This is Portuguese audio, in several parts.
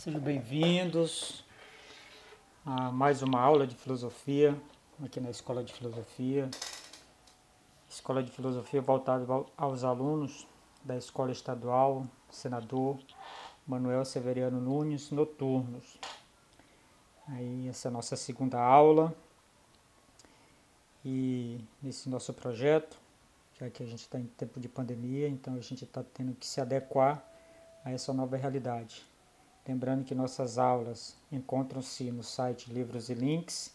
Sejam bem-vindos a mais uma aula de filosofia aqui na Escola de Filosofia. Escola de Filosofia voltada aos alunos da Escola Estadual Senador Manuel Severiano Nunes Noturnos. Aí essa é a nossa segunda aula e nesse nosso projeto, já que a gente está em tempo de pandemia, então a gente está tendo que se adequar a essa nova realidade. Lembrando que nossas aulas encontram-se no site Livros e Links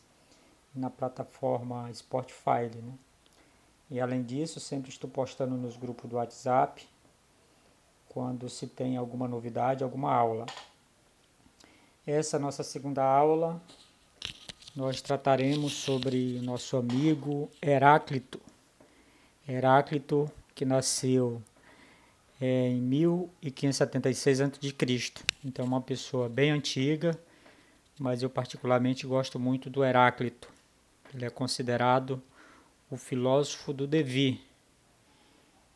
na plataforma Spotify. Né? E além disso, sempre estou postando nos grupos do WhatsApp quando se tem alguma novidade, alguma aula. Essa nossa segunda aula. Nós trataremos sobre nosso amigo Heráclito. Heráclito, que nasceu é, em 1576 a.C. Então, uma pessoa bem antiga, mas eu particularmente gosto muito do Heráclito. Ele é considerado o filósofo do devir.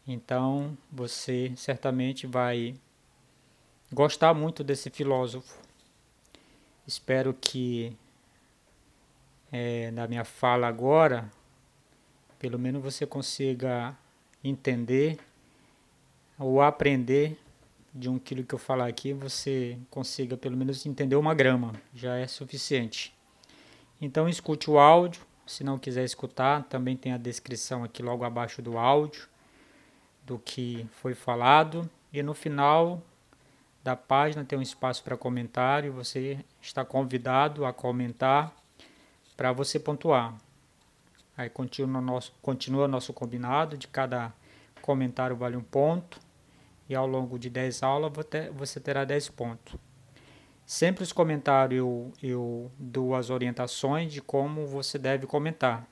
Então, você certamente vai gostar muito desse filósofo. Espero que é, na minha fala agora, pelo menos você consiga entender ou aprender de um quilo que eu falar aqui, você consiga pelo menos entender uma grama, já é suficiente. Então escute o áudio, se não quiser escutar, também tem a descrição aqui logo abaixo do áudio do que foi falado e no final da página tem um espaço para comentário, você está convidado a comentar para você pontuar. Aí continua nosso, continua nosso combinado de cada comentário vale um ponto e ao longo de 10 aulas você terá 10 pontos. Sempre os comentários eu, eu dou as orientações de como você deve comentar,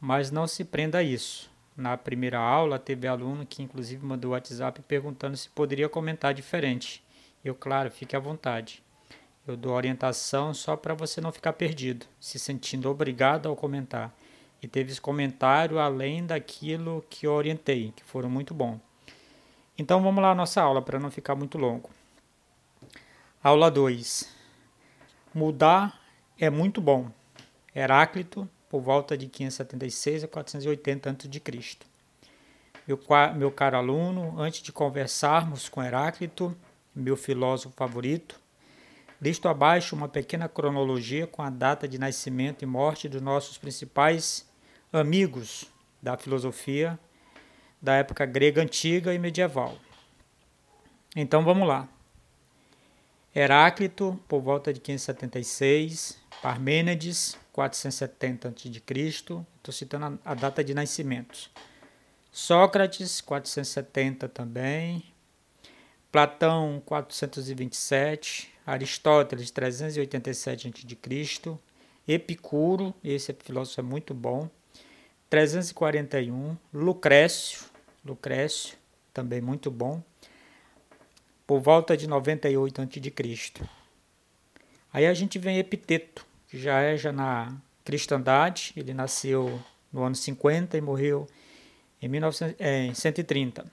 mas não se prenda a isso. Na primeira aula teve aluno que inclusive mandou WhatsApp perguntando se poderia comentar diferente. Eu, claro, fique à vontade. Eu dou orientação só para você não ficar perdido, se sentindo obrigado ao comentar. E teve comentário além daquilo que orientei, que foram muito bons. Então vamos lá à nossa aula para não ficar muito longo. Aula 2. Mudar é muito bom. Heráclito, por volta de 576 a 480 a.C. Meu, meu caro aluno, antes de conversarmos com Heráclito, meu filósofo favorito, listo abaixo uma pequena cronologia com a data de nascimento e morte dos nossos principais amigos da filosofia da época grega antiga e medieval. Então vamos lá. Heráclito, por volta de 576, Parmênides, 470 a.C., estou citando a, data de nascimento. Sócrates, 470 também. Platão, 427. Aristóteles, 387 a.C. Epicuro, esse filósofo é muito bom, 341. Lucrécio, Lucrécio, também muito bom, por volta de 98 a.C. Aí a gente vem Epiteto, que já é já na cristandade, ele nasceu no ano 50 e morreu em 1900, é, 130.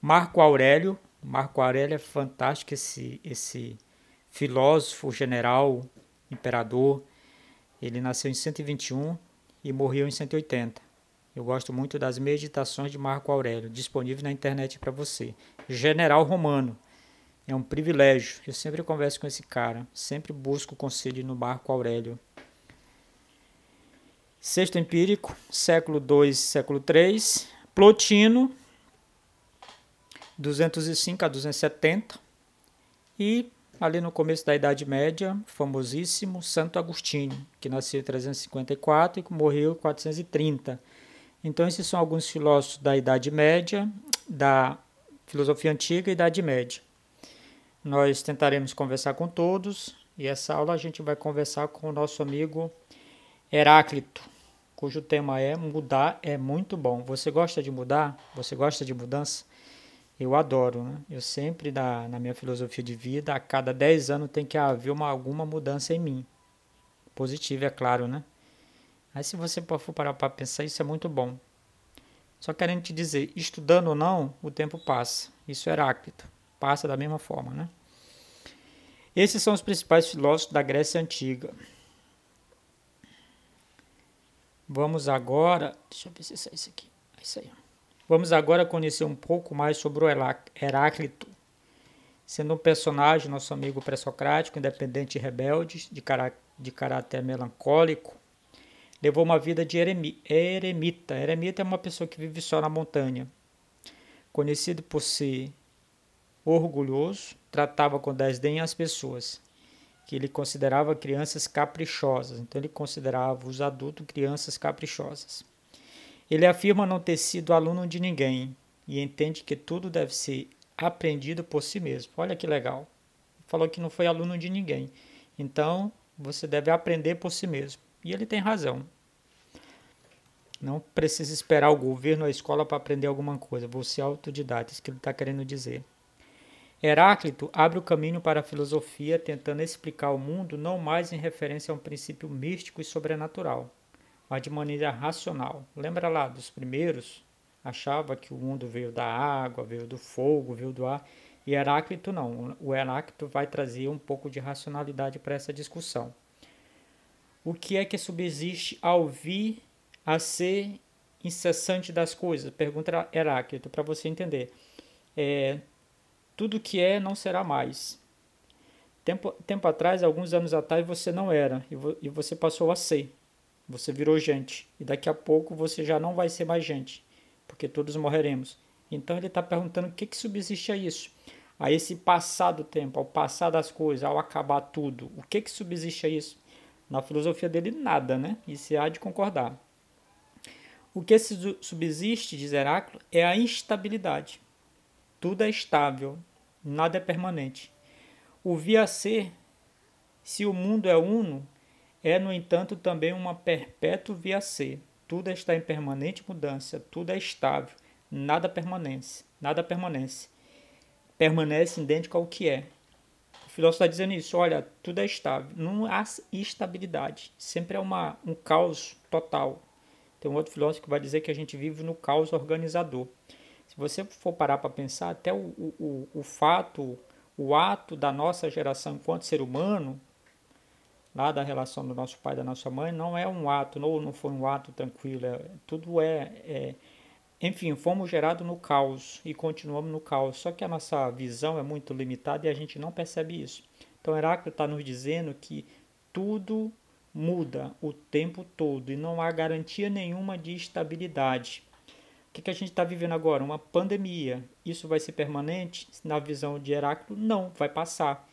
Marco Aurélio, Marco Aurélio é fantástico esse esse filósofo, general, imperador. Ele nasceu em 121 e morreu em 180. Eu gosto muito das Meditações de Marco Aurélio, disponível na internet para você. General Romano. É um privilégio. Eu sempre converso com esse cara, sempre busco conselho no Marco Aurélio. Sexto empírico, século II, século III. Plotino, 205 a 270. E ali no começo da Idade Média, famosíssimo Santo Agostinho, que nasceu em 354 e morreu em 430. Então, esses são alguns filósofos da Idade Média, da filosofia antiga e Idade Média. Nós tentaremos conversar com todos e essa aula a gente vai conversar com o nosso amigo Heráclito, cujo tema é mudar é muito bom. Você gosta de mudar? Você gosta de mudança? Eu adoro, né? Eu sempre, na, na minha filosofia de vida, a cada 10 anos tem que haver uma, alguma mudança em mim. Positiva, é claro, né? Aí se você for parar para pensar, isso é muito bom. Só querendo te dizer, estudando ou não, o tempo passa. Isso é Heráclito. Passa da mesma forma, né? Esses são os principais filósofos da Grécia Antiga. Vamos agora. Deixa eu ver se é isso aqui. É isso aí. Vamos agora conhecer um pouco mais sobre o Heráclito. Sendo um personagem, nosso amigo pré-socrático, independente e rebelde, de, cará de caráter melancólico, levou uma vida de eremi eremita. Eremita é uma pessoa que vive só na montanha. Conhecido por ser orgulhoso, tratava com desdém as pessoas, que ele considerava crianças caprichosas. Então ele considerava os adultos crianças caprichosas. Ele afirma não ter sido aluno de ninguém e entende que tudo deve ser aprendido por si mesmo. Olha que legal. Falou que não foi aluno de ninguém. Então, você deve aprender por si mesmo. E ele tem razão. Não precisa esperar o governo ou a escola para aprender alguma coisa. Você é autodidata, isso que ele está querendo dizer. Heráclito abre o caminho para a filosofia, tentando explicar o mundo não mais em referência a um princípio místico e sobrenatural, mas de maneira racional. Lembra lá dos primeiros? Achava que o mundo veio da água, veio do fogo, veio do ar. E Heráclito não. O Heráclito vai trazer um pouco de racionalidade para essa discussão. O que é que subsiste ao vir a ser incessante das coisas? Pergunta Heráclito, para você entender. É, tudo que é não será mais. Tempo, tempo atrás, alguns anos atrás, você não era e, vo, e você passou a ser. Você virou gente e daqui a pouco você já não vai ser mais gente, porque todos morreremos. Então ele está perguntando o que, que subsiste a isso, a esse passar do tempo, ao passar das coisas, ao acabar tudo. O que, que subsiste a isso? Na filosofia dele, nada, né? E se há de concordar. O que subsiste, diz Heráclito, é a instabilidade. Tudo é estável, nada é permanente. O via ser, se o mundo é uno, é, no entanto, também uma perpétua via ser. Tudo está em permanente mudança, tudo é estável, nada permanece, nada permanece. Permanece idêntico ao que é. Filósofo está dizendo isso, olha, tudo é estável, não há estabilidade, sempre é uma, um caos total. Tem um outro filósofo que vai dizer que a gente vive no caos organizador. Se você for parar para pensar, até o, o, o fato, o ato da nossa geração enquanto ser humano, lá da relação do nosso pai e da nossa mãe, não é um ato, ou não foi um ato tranquilo, é, tudo é, é enfim, fomos gerados no caos e continuamos no caos. Só que a nossa visão é muito limitada e a gente não percebe isso. Então, Heráclito está nos dizendo que tudo muda o tempo todo e não há garantia nenhuma de estabilidade que, que a gente está vivendo agora? Uma pandemia. Isso vai ser permanente? Na visão de Heráclito, não, vai passar.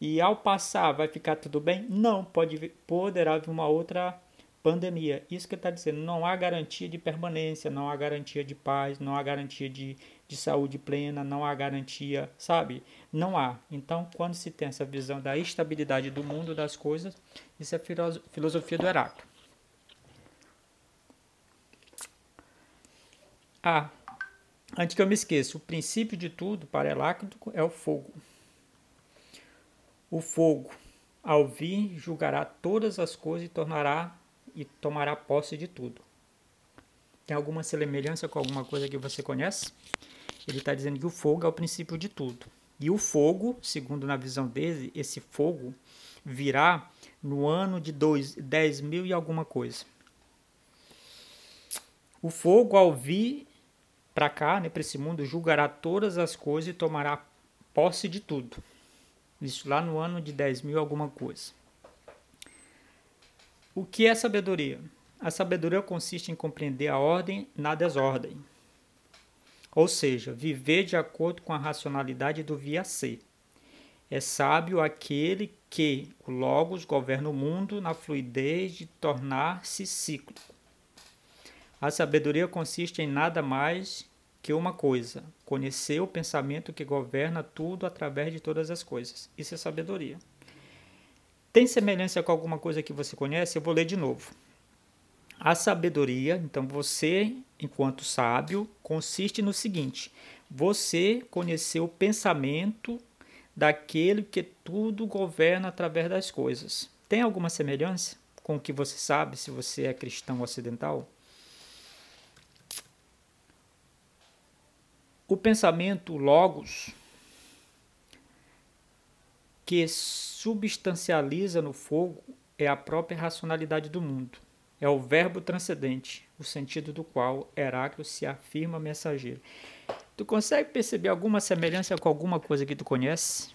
E ao passar, vai ficar tudo bem? Não, pode poderá vir uma outra pandemia. Isso que está dizendo, não há garantia de permanência, não há garantia de paz, não há garantia de, de saúde plena, não há garantia, sabe? Não há. Então, quando se tem essa visão da estabilidade do mundo das coisas, isso é filosofia do Heráclito. Ah, antes que eu me esqueça, o princípio de tudo para Heráclito é o fogo. O fogo, ao vir, julgará todas as coisas e tornará e tomará posse de tudo. Tem alguma semelhança com alguma coisa que você conhece? Ele está dizendo que o fogo é o princípio de tudo. E o fogo, segundo na visão dele, esse fogo virá no ano de dois, 10 mil e alguma coisa. O fogo, ao vir, para cá, né, para esse mundo, julgará todas as coisas e tomará posse de tudo. Isso lá no ano de 10 mil alguma coisa. O que é sabedoria? A sabedoria consiste em compreender a ordem na desordem. Ou seja, viver de acordo com a racionalidade do via ser. É sábio aquele que, o Logos, governa o mundo na fluidez de tornar-se cíclico a sabedoria consiste em nada mais que uma coisa: conhecer o pensamento que governa tudo através de todas as coisas. Isso é sabedoria. Tem semelhança com alguma coisa que você conhece? Eu vou ler de novo. A sabedoria, então você, enquanto sábio, consiste no seguinte: você conhecer o pensamento daquele que tudo governa através das coisas. Tem alguma semelhança com o que você sabe se você é cristão ocidental? O pensamento logos que substancializa no fogo é a própria racionalidade do mundo. É o verbo transcendente, o sentido do qual Heráclito se afirma mensageiro. Tu consegue perceber alguma semelhança com alguma coisa que tu conhece?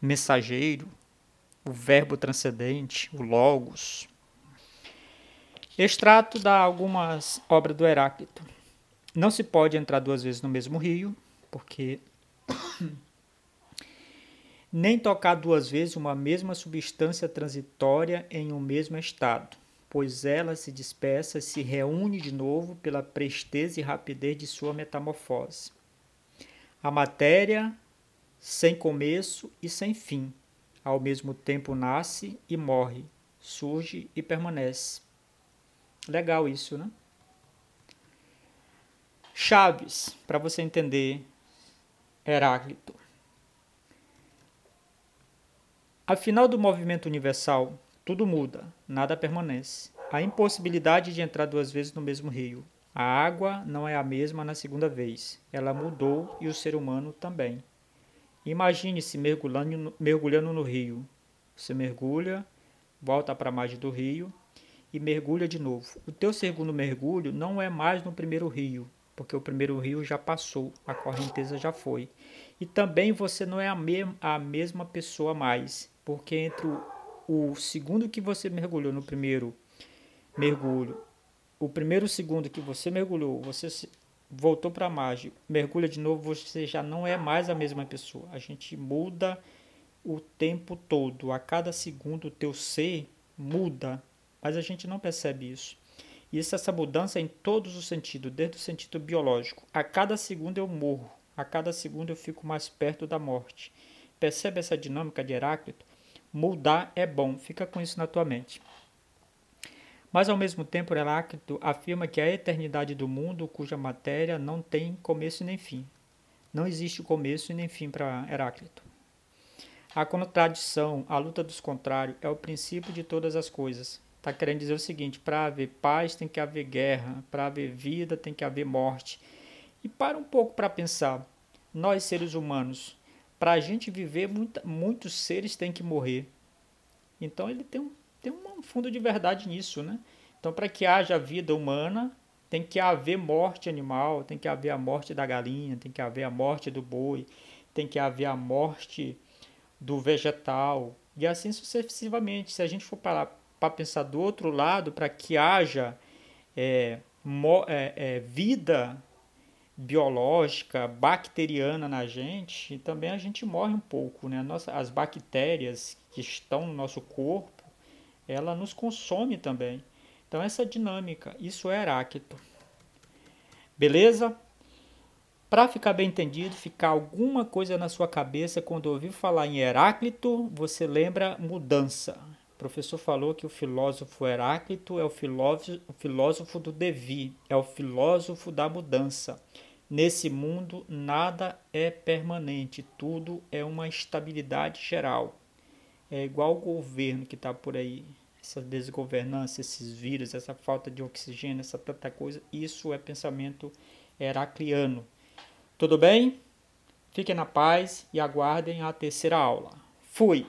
Mensageiro, o verbo transcendente, o logos. Extrato da algumas obras do Heráclito. Não se pode entrar duas vezes no mesmo rio, porque nem tocar duas vezes uma mesma substância transitória em um mesmo estado, pois ela se dispersa e se reúne de novo pela presteza e rapidez de sua metamorfose. A matéria, sem começo e sem fim, ao mesmo tempo nasce e morre, surge e permanece. Legal isso, né? Chaves, para você entender Heráclito. Afinal do movimento universal, tudo muda, nada permanece. A impossibilidade de entrar duas vezes no mesmo rio. A água não é a mesma na segunda vez. Ela mudou e o ser humano também. Imagine-se mergulhando, mergulhando no rio. Você mergulha, volta para a margem do rio e mergulha de novo. O teu segundo mergulho não é mais no primeiro rio, porque o primeiro rio já passou, a correnteza já foi. E também você não é a, me a mesma pessoa mais, porque entre o, segundo que você mergulhou no primeiro mergulho, o primeiro segundo que você mergulhou, você voltou para a margem, mergulha de novo, você já não é mais a mesma pessoa. A gente muda o tempo todo, a cada segundo o teu ser muda, mas a gente não percebe isso. E essa mudança é em todos os sentidos, desde o sentido biológico. A cada segundo eu morro, a cada segundo eu fico mais perto da morte. Percebe essa dinâmica de Heráclito? Mudar é bom, fica com isso na tua mente. Mas ao mesmo tempo, Heráclito afirma que a eternidade do mundo, cuja matéria não tem começo nem fim. Não existe começo nem fim para Heráclito. A contradição, a luta dos contrários, é o princípio de todas as coisas. Está querendo dizer o seguinte: para haver paz tem que haver guerra, para haver vida tem que haver morte. E para um pouco para pensar, nós seres humanos, para a gente viver, muita, muitos seres têm que morrer. Então ele tem um tem um fundo de verdade nisso, né? Então, para que haja vida humana, tem que haver morte animal, tem que haver a morte da galinha, tem que haver a morte do boi, tem que haver a morte do vegetal, e assim sucessivamente. Se a gente for para pensar do outro lado, para que haja é, mo, é, é, vida biológica, bacteriana na gente, também a gente morre um pouco. Né? Nossa, as bactérias que estão no nosso corpo, ela nos consome também. Então, essa dinâmica, isso é Heráclito. Beleza? Para ficar bem entendido, ficar alguma coisa na sua cabeça, quando ouvir falar em Heráclito, você lembra mudança. Professor falou que o filósofo Heráclito é o filósofo, o filósofo do devir, é o filósofo da mudança. Nesse mundo, nada é permanente, tudo é uma estabilidade geral é igual o governo que está por aí, essa desgovernança, esses vírus, essa falta de oxigênio, essa tanta coisa, isso é pensamento heracliano. Tudo bem? Fiquem na paz e aguardem a terceira aula. Fui!